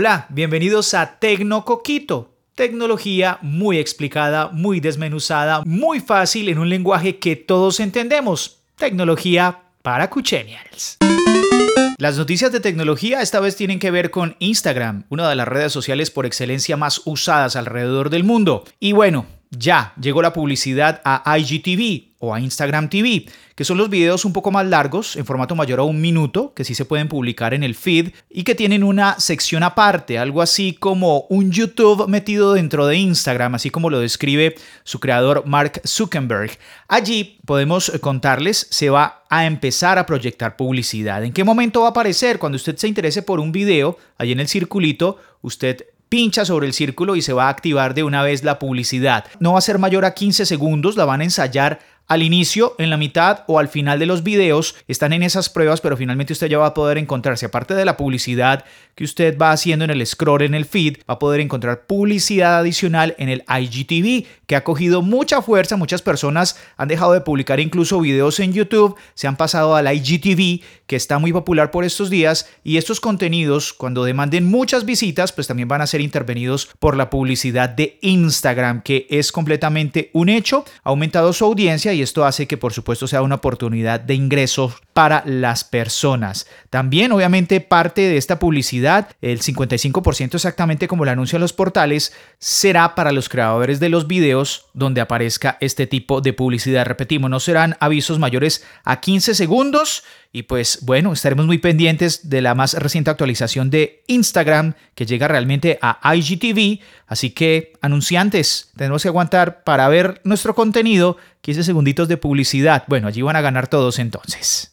Hola, bienvenidos a Tecnocoquito. Tecnología muy explicada, muy desmenuzada, muy fácil en un lenguaje que todos entendemos. Tecnología para Cuchenials. Las noticias de tecnología esta vez tienen que ver con Instagram, una de las redes sociales por excelencia más usadas alrededor del mundo. Y bueno, ya llegó la publicidad a IGTV o a Instagram TV, que son los videos un poco más largos, en formato mayor a un minuto, que sí se pueden publicar en el feed y que tienen una sección aparte, algo así como un YouTube metido dentro de Instagram, así como lo describe su creador Mark Zuckerberg. Allí podemos contarles, se va a empezar a proyectar publicidad. ¿En qué momento va a aparecer? Cuando usted se interese por un video, allí en el circulito, usted pincha sobre el círculo y se va a activar de una vez la publicidad. No va a ser mayor a 15 segundos, la van a ensayar al inicio, en la mitad o al final de los videos están en esas pruebas, pero finalmente usted ya va a poder encontrarse, aparte de la publicidad que usted va haciendo en el scroll, en el feed, va a poder encontrar publicidad adicional en el IGTV, que ha cogido mucha fuerza. Muchas personas han dejado de publicar incluso videos en YouTube, se han pasado al IGTV, que está muy popular por estos días, y estos contenidos, cuando demanden muchas visitas, pues también van a ser intervenidos por la publicidad de Instagram, que es completamente un hecho, ha aumentado su audiencia y y esto hace que por supuesto sea una oportunidad de ingresos para las personas. También obviamente parte de esta publicidad, el 55% exactamente como lo anuncian los portales, será para los creadores de los videos donde aparezca este tipo de publicidad. Repetimos, no serán avisos mayores a 15 segundos y pues bueno, estaremos muy pendientes de la más reciente actualización de Instagram que llega realmente a IGTV. Así que, anunciantes, tenemos que aguantar para ver nuestro contenido 15 de publicidad. Bueno, allí van a ganar todos entonces.